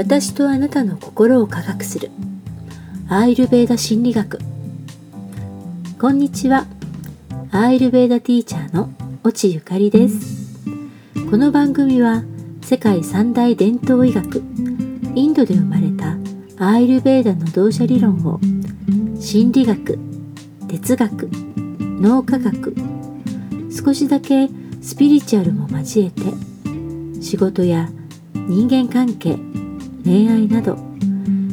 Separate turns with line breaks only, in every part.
私とあなたの心を科学する。アイルベーダ心理学。こんにちは。アイルベーダティーチャーの越智ゆかりです。この番組は世界三大伝統医学インドで生まれたアイルベーダの同社理論を心理学哲学脳科学少しだけスピリチュアルも交えて仕事や人間関係恋愛など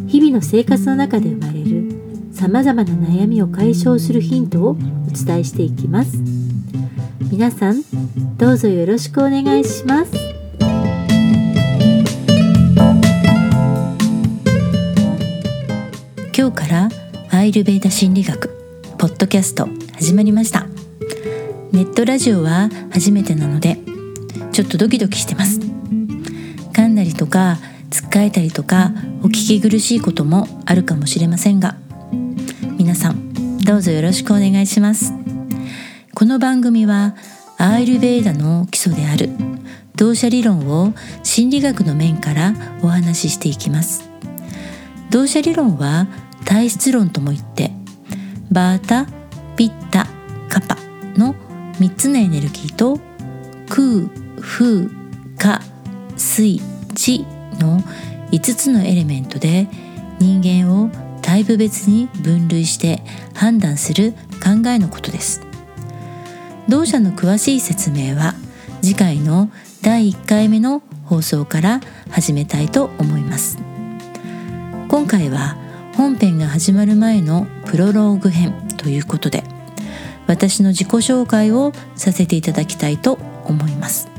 日々の生活の中で生まれるさまざまな悩みを解消するヒントをお伝えしていきます。皆さんどうぞよろしくお願いします。
今日からアイルベーダ心理学ポッドキャスト始まりました。ネットラジオは初めてなのでちょっとドキドキしてます。噛んだりとかつかえたりとかお聞き苦しいこともあるかもしれませんが皆さんどうぞよろしくお願いします。この番組はアーユルベーダの基礎である同社理論を心理学の面からお話ししていきます。同社理論は体質論とも言ってバータ、ピッタ、カパの3つのエネルギーと空、風、火、水、地の5つのエレメントで人間をタイプ別に分類して判断する考えのことです。同社の詳しい説明は次回の第1回目の放送から始めたいと思います。今回は本編が始まる前のプロローグ編ということで私の自己紹介をさせていただきたいと思います。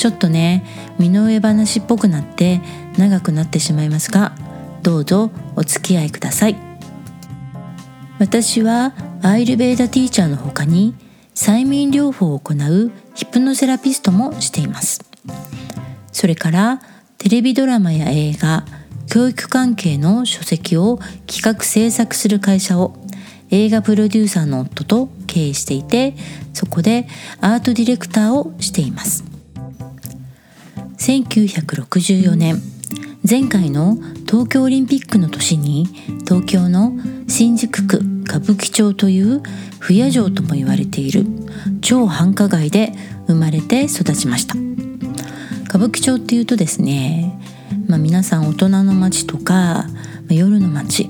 ちょっとね身の上話っぽくなって長くなってしまいますがどうぞお付き合いください。私はアイルベーダティーチャーの他に催眠療法を行うヒプノセラピストもしています。それからテレビドラマや映画教育関係の書籍を企画制作する会社を映画プロデューサーの夫と経営していてそこでアートディレクターをしています。1964年。前回の東京オリンピックの年に東京の新宿区歌舞伎町という不夜城とも言われている超繁華街で生まれて育ちました。歌舞伎町っていうとですね、まあ、皆さん大人の街とか夜の街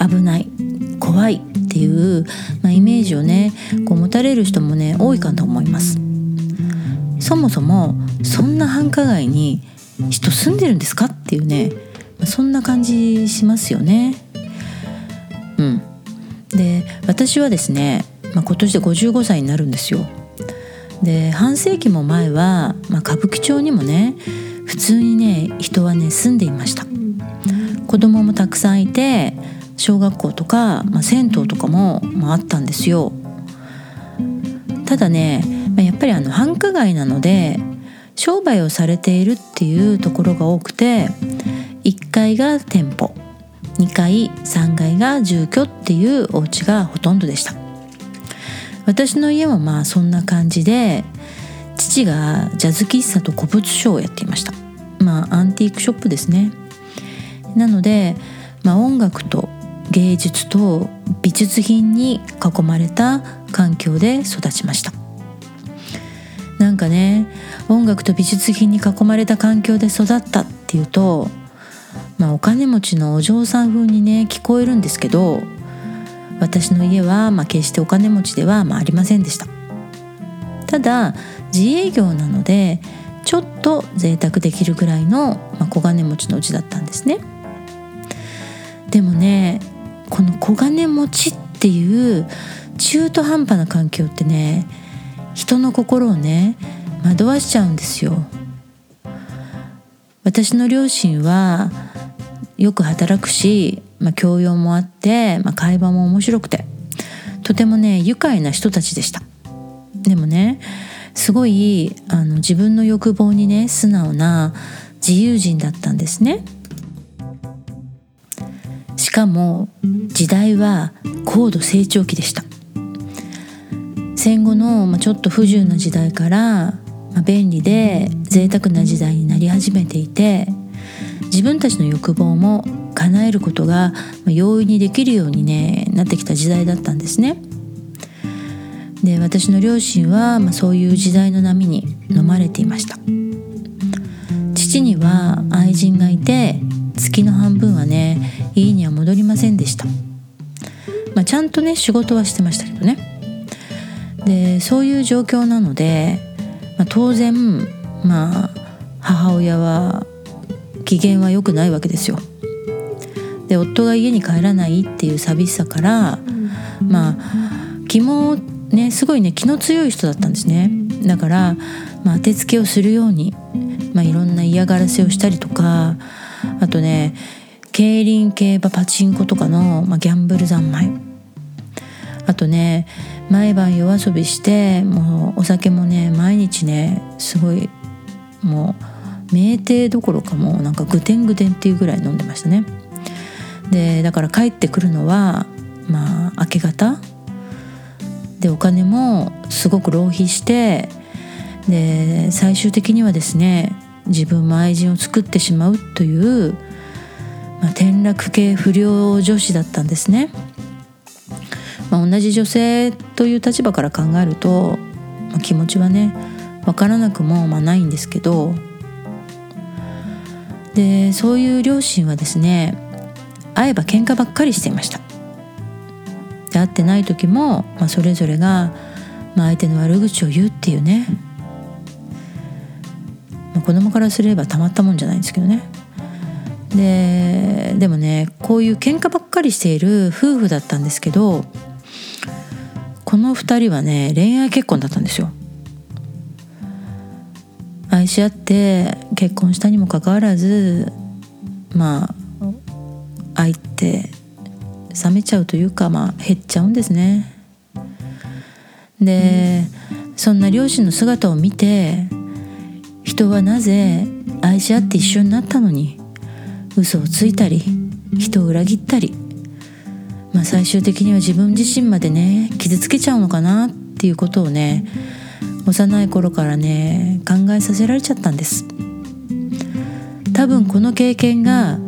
危ない怖いっていう、まあ、イメージをねこう持たれる人もね多いかと思います。そもそもそんな繁華街に人住んでるんですか？っていうねそんな感じしますよね。うん。で私はですね、まあ、今年で55歳になるんですよ。で半世紀も前は、まあ、歌舞伎町にもね普通にね人はね住んでいました。子供もたくさんいて小学校とか、まあ、銭湯とかも、まあ、あったんですよ。ただね、まあ、やっぱりあの繁華街なので商売をされているっていうところが多くて1階が店舗2階3階が住居っていうお家がほとんどでした。私の家もまあそんな感じで父がジャズ喫茶と古物商をやっていました。まあアンティークショップですね。なので、まあ、音楽と芸術と美術品に囲まれた環境で育ちました。かね音楽と美術品に囲まれた環境で育ったっていうとまあお金持ちのお嬢さん風にね聞こえるんですけど私の家はまあ決してお金持ちではまあありませんでした。ただ自営業なのでちょっと贅沢できるぐらいの、まあ、小金持ちのうちだったんですね。でもねこの小金持ちっていう中途半端な環境ってね人の心をね惑わしちゃうんですよ。私の両親はよく働くし、まあ、教養もあって、まあ、会話も面白くてとてもね愉快な人たちでした。でもねすごいあの自分の欲望にね素直な自由人だったんですね。しかも時代は高度成長期でした。戦後の、まあ、ちょっと不自由な時代から、まあ、便利で贅沢な時代になり始めていて自分たちの欲望も叶えることが容易にできるように、ね、なってきた時代だったんですね。で私の両親は、まあ、そういう時代の波に飲まれていました。父には愛人がいて月の半分はね家には戻りませんでした、まあ、ちゃんとね仕事はしてましたけどね。でそういう状況なので、まあ、当然まあ母親は機嫌は良くないわけですよ。で夫が家に帰らないっていう寂しさからまあ気もねすごいね気の強い人だったんですね。だから、まあ、当てつけをするように、まあ、いろんな嫌がらせをしたりとかあとね競輪競馬パチンコとかの、まあ、ギャンブル三昧あとね毎晩夜遊びしてもうお酒もね毎日ねすごいもう酩酊どころかもうなんかグテングテンっていうぐらい飲んでましたねでだから帰ってくるのはまあ明け方でお金もすごく浪費してで最終的にはですね自分も愛人を作ってしまうという、まあ、転落系不良女子だったんですね。まあ、同じ女性という立場から考えると、まあ、気持ちはね分からなくもまあないんですけどでそういう両親はですね会えば喧嘩ばっかりしていました。で会ってない時も、まあ、それぞれが、まあ、相手の悪口を言うっていうね、まあ、子供からすればたまったもんじゃないんですけどね。ででもねこういう喧嘩ばっかりしている夫婦だったんですけどこの2人はね恋愛結婚だったんですよ。愛し合って結婚したにもかかわらずまあ愛って冷めちゃうというかまあ減っちゃうんですね。で、そんな両親の姿を見て人はなぜ愛し合って一緒になったのに嘘をついたり人を裏切ったり、まあ、最終的には自分自身までね傷つけちゃうのかなっていうことをね幼い頃からね考えさせられちゃったんです。多分この経験が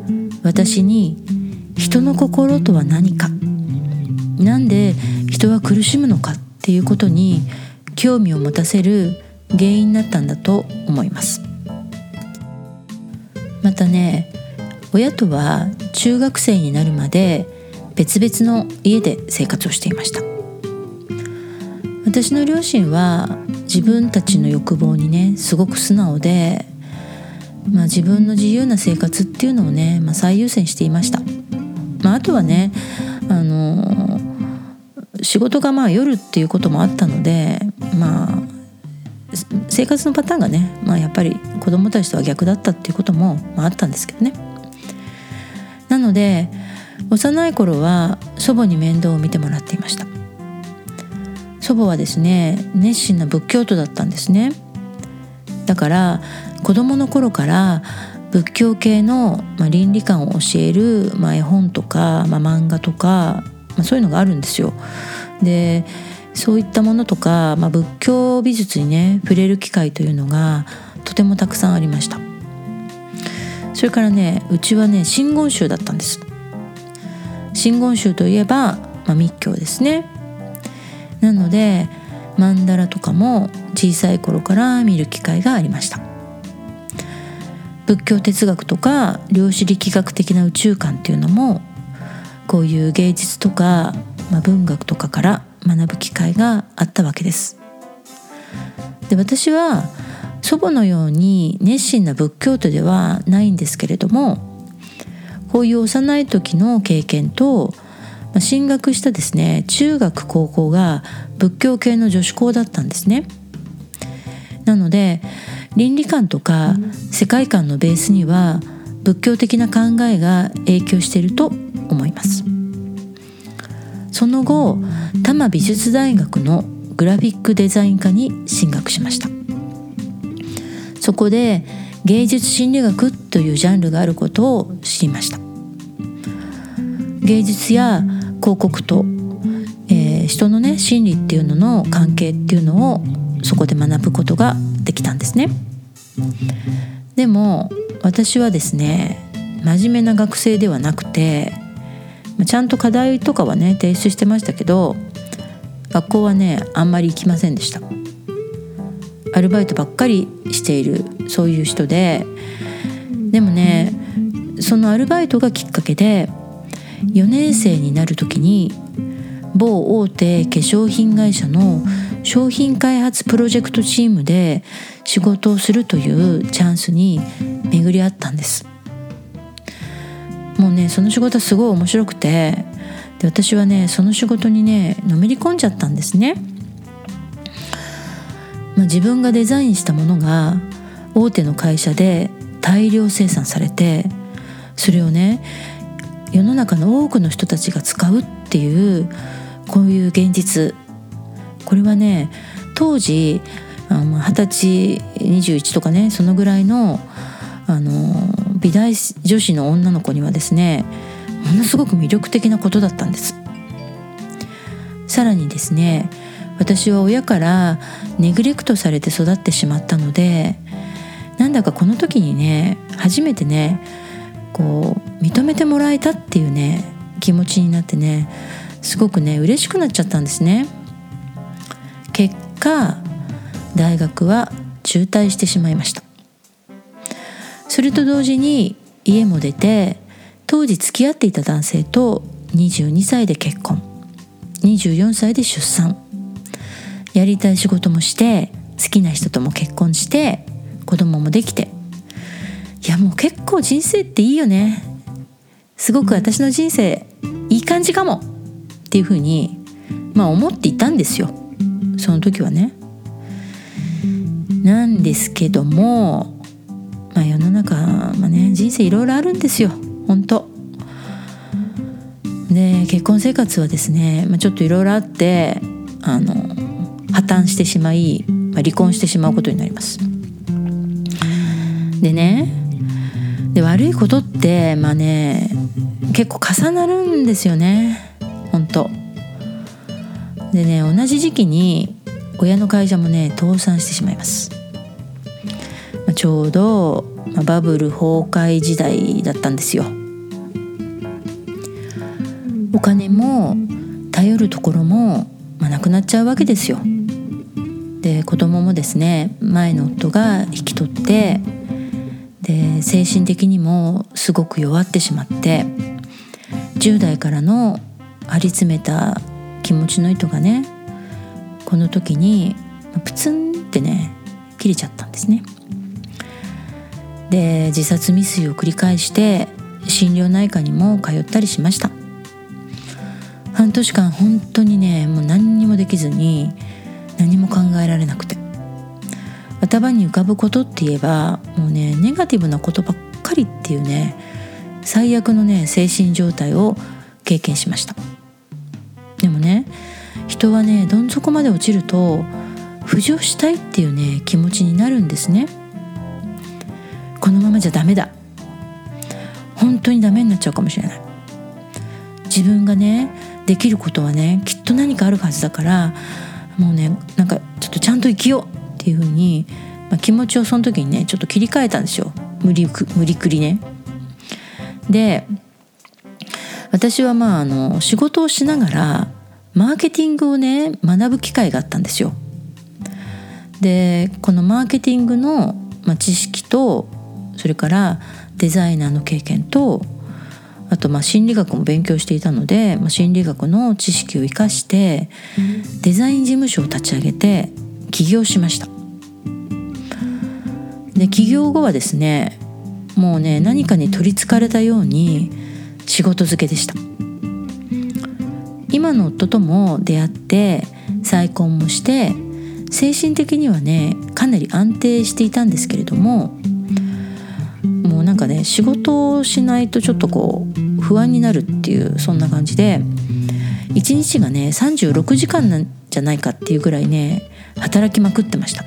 私に人の心とは何か。なんで人は苦しむのかっていうことに興味を持たせる原因になったんだと思います。またね親とは中学生になるまで別々の家で生活をしていました私の両親は自分たちの欲望にねすごく素直で、まあ、自分の自由な生活っていうのをね、まあ、最優先していましたまあ、あとはねあの仕事がまあ夜っていうこともあったのでまあ生活のパターンがね、まあ、やっぱり子供たちとは逆だったっていうことも、まあ、あったんですけどね。なので幼い頃は祖母に面倒を見てもらっていました。祖母はですね熱心な仏教徒だったんですね。だから子供の頃から仏教系の、まあ、倫理観を教える、まあ、絵本とか、まあ、漫画とか、まあ、そういうのがあるんですよ。でそういったものとか、まあ、仏教美術にね触れる機会というのがとてもたくさんありました。それからねうちはね真言宗だったんです。真言宗といえば、まあ、密教ですねなので曼荼羅とかも小さい頃から見る機会がありました仏教哲学とか量子力学的な宇宙観っていうのもこういう芸術とか、まあ、文学とかから学ぶ機会があったわけです。で私は祖母のように熱心な仏教徒ではないんですけれどもこういう幼い時の経験と進学したですね中学高校が仏教系の女子校だったんですね。なので倫理観とか世界観のベースには仏教的な考えが影響していると思いますその後多摩美術大学のグラフィックデザイン科に進学しましたそこで芸術心理学というジャンルがあることを知りました。芸術や広告と、えー、人のね心理っていうのの関係っていうのをそこで学ぶことができたんですね。でも私はですね真面目な学生ではなくてちゃんと課題とかはね提出してましたけど学校はねあんまり行きませんでした。アルバイトばっかりしているそういう人で。でもねそのアルバイトがきっかけで4年生になる時に某大手化粧品会社の商品開発プロジェクトチームで仕事をするというチャンスに巡り合ったんです。もうねその仕事はすごい面白くてで私はねその仕事にねのめり込んじゃったんですね、まあ、自分がデザインしたものが大手の会社で大量生産されてそれをね世の中の多くの人たちが使うっていうこういう現実。これはね当時二十歳21とかねそのぐらいのあの美大女子の女の子にはですねものすごく魅力的なことだったんです。さらにですね私は親からネグレクトされて育ってしまったのでなんだかこの時にね初めてねこう認めてもらえたっていうね気持ちになってねすごくね嬉しくなっちゃったんですね。結果大学は中退してしまいました。それと同時に家も出て当時付き合っていた男性と22歳で結婚。24歳で出産。やりたい仕事もして好きな人とも結婚して子供もできて。いやもう結構人生っていいよね。すごく私の人生いい感じかも。っていうふうにまあ思っていたんですよ。その時はね。なんですけどもまあ世の中まあね人生いろいろあるんですよ。本当。で結婚生活はですね、まあ、ちょっといろいろあってあの破綻してしまい、まあ、離婚してしまうことになります。でねで悪いことってまあね結構重なるんですよね。本当。でね同じ時期に親の会社もね倒産してしまいます。まあちょうどバブル崩壊時代だったんですよ。お金も頼るところも、まあ、なくなっちゃうわけですよ。で子供もですね前の夫が引き取ってで精神的にもすごく弱ってしまって10代からの張り詰めた気持ちの糸がねこの時にプツンってね切れちゃったんですね。で自殺未遂を繰り返して心療内科にも通ったりしました。半年間本当にねもう何にもできずに何も考えられなくて。頭に浮かぶことって言えばもうねネガティブなことばっかりっていうね最悪のね精神状態を経験しました。でもね人はねどん底まで落ちると浮上したいっていうね気持ちになるんですね。このままじゃダメだ。本当にダメになっちゃうかもしれない。自分がねできることはねきっと何かあるはずだからもうねなんかちょっとちゃんと生きようっていう風に、まあ、気持ちをその時にねちょっと切り替えたんですよ無理く無理くりね。で私はまああの仕事をしながらマーケティングをね学ぶ機会があったんですよ。でこのマーケティングの、まあ、知識とそれからデザイナーの経験とあとまあ心理学も勉強していたので、まあ、心理学の知識を生かしてデザイン事務所を立ち上げて起業しました。で起業後はですねもうね何かに取りつかれたように仕事漬けでした。今の夫とも出会って再婚もして精神的にはねかなり安定していたんですけれどもなんかね仕事をしないとちょっとこう不安になるっていうそんな感じで一日がね36時間なんじゃないかっていうぐらいね働きまくってました。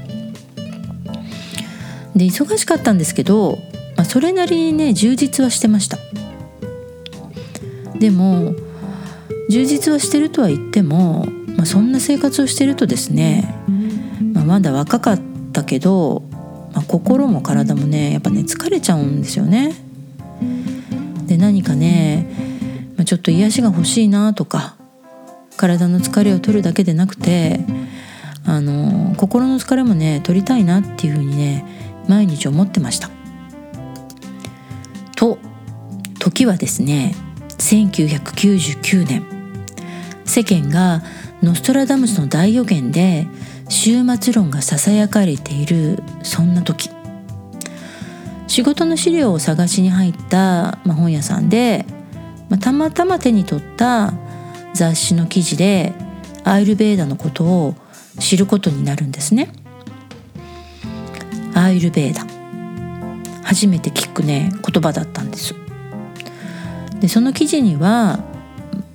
で忙しかったんですけど、まあ、それなりにね充実はしてました。でも充実はしてるとは言っても、まあ、そんな生活をしてるとですね、まあ、まだ若かったけど、まあ、心も体もねやっぱね疲れちゃうんですよねで何かね、まあ、ちょっと癒しが欲しいなとか体の疲れを取るだけでなくてあの心の疲れもね取りたいなっていうふうにね毎日思ってました。と時はですね1999年世間がノストラダムスの大予言で終末論がささやかれているそんな時仕事の資料を探しに入った、まあ、本屋さんで、まあ、たまたま手に取った雑誌の記事でアイルベーダのことを知ることになるんですね。アイルベーダ初めて聞くね言葉だったんです。でその記事には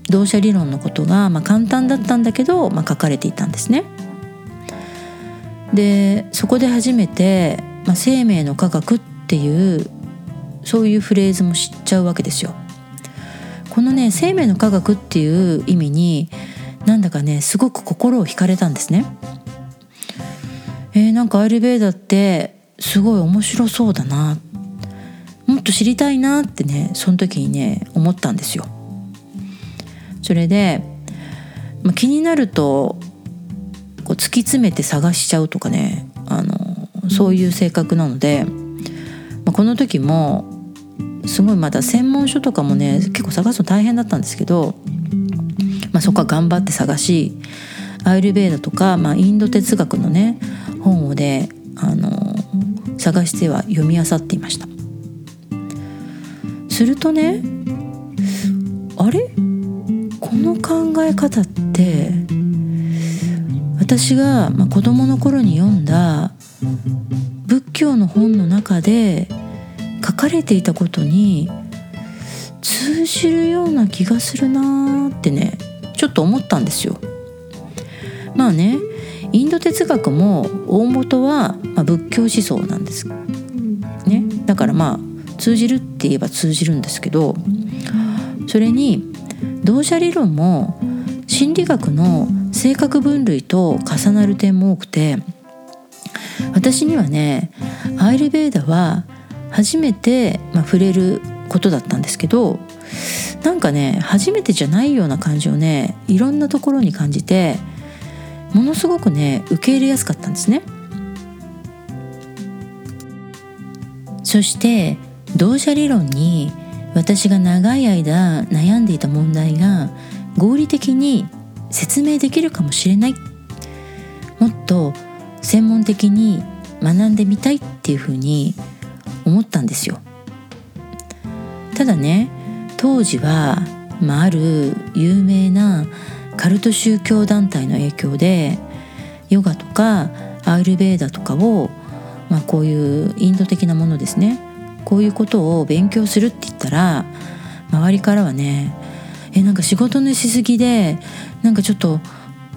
同社理論のことが、まあ、簡単だったんだけど、まあ、書かれていたんですね。でそこで初めて、まあ、生命の科学っていうそういうフレーズも知っちゃうわけですよ。このね生命の科学っていう意味になんだかねすごく心を惹かれたんですね。えー、なんかアイルベーダってすごい面白そうだなもっと知りたいなってねその時にね思ったんですよ。それで、まあ、気になるとこう突き詰めて探しちゃうとかね。あのそういう性格なので、まあ、この時もすごいまだ専門書とかもね結構探すの大変だったんですけど、まあ、そこは頑張って探しアイルベーダとか、まあ、インド哲学のね本をねあの探しては読み漁っていました。するとねあれ？この考え方って私が、まあ、子供の頃に読んだ仏教の本の中で書かれていたことに通じるような気がするなーってねちょっと思ったんですよ。まあねインド哲学も大元は、まあ、仏教思想なんです。ね、だからまあ通じるって言えば通じるんですけどそれに同社理論も心理学の性格分類と重なる点も多くて私にはねアイルベーダは初めて、まあ、触れることだったんですけどなんかね初めてじゃないような感じをねいろんなところに感じてものすごくね受け入れやすかったんですね。そして同社理論に私が長い間悩んでいた問題が合理的に説明できるかもしれない。もっと専門的に学んでみたいっていうふうに思ったんですよ。ただね当時は、まあ、ある有名なカルト宗教団体の影響でヨガとかアイルベーダとかを、まあ、こういうインド的なものですね。こういうことを勉強するって言ったら周りからはねえなんか仕事のしすぎでなんかちょっと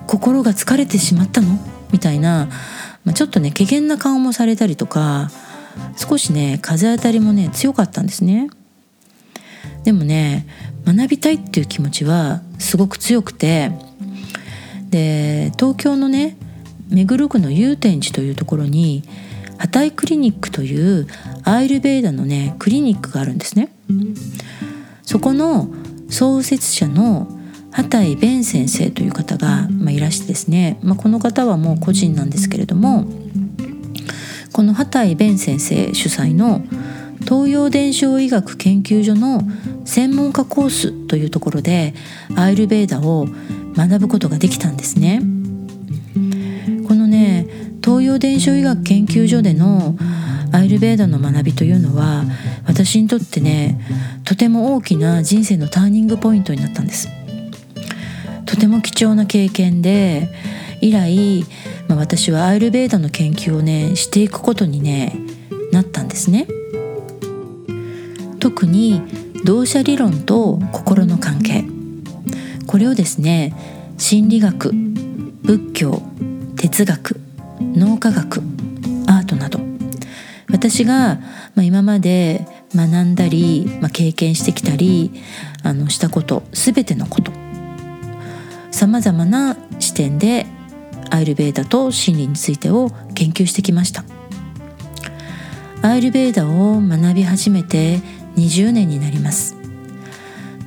心が疲れてしまったの？みたいな、まあ、ちょっとね怪げな顔もされたりとか少しね風当たりもね強かったんですね。でもね学びたいっていう気持ちはすごく強くてで東京のね目黒区の祐天寺というところにハタイクリニックというアイルベーダのねクリニックがあるんですねそこの創設者の畑井弁先生という方が、まあ、いらしてですね、まあ、この方はもう個人なんですけれどもこの畑井弁先生主催の東洋伝承医学研究所の専門家コースというところでアイルベーダを学ぶことができたんですね。このね東洋伝承医学研究所でのアイルベーダの学びというのは私にとってねとても大きな人生のターニングポイントになったんです。とても貴重な経験で以来、まあ、私はアイルベーダの研究をねしていくことにねなったんですね。特に同社理論と心の関係。これをですね心理学仏教哲学脳科学私が、まあ、今まで学んだり、まあ、経験してきたりあのしたこと全てのこと。さまざまな視点でアイルベーダと心理についてを研究してきました。アイルベーダを学び始めて20年になります。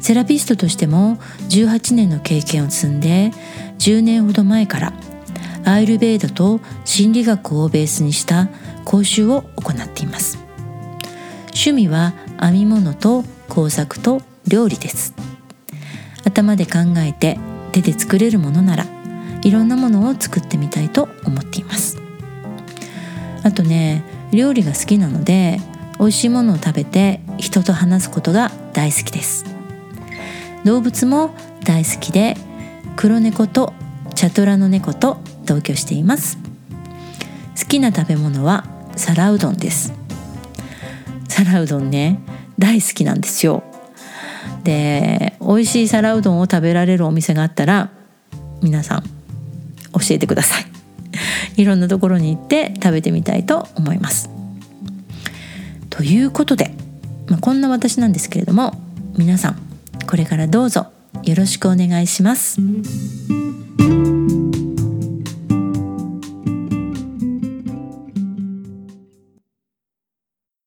セラピストとしても18年の経験を積んで10年ほど前からアイルベーダと心理学をベースにした講習を行っています。趣味は編み物と工作と料理です。頭で考えて手で作れるものならいろんなものを作ってみたいと思っています。あとね料理が好きなので美味しいものを食べて人と話すことが大好きです。動物も大好きで黒猫とチャトラの猫と同居しています。好きな食べ物は皿うどんです。皿うどんね大好きなんですよ。で美味しい皿うどんを食べられるお店があったら皆さん教えてください。いろんなところに行って食べてみたいと思います。ということで、まあ、こんな私なんですけれども皆さんこれからどうぞよろしくお願いします。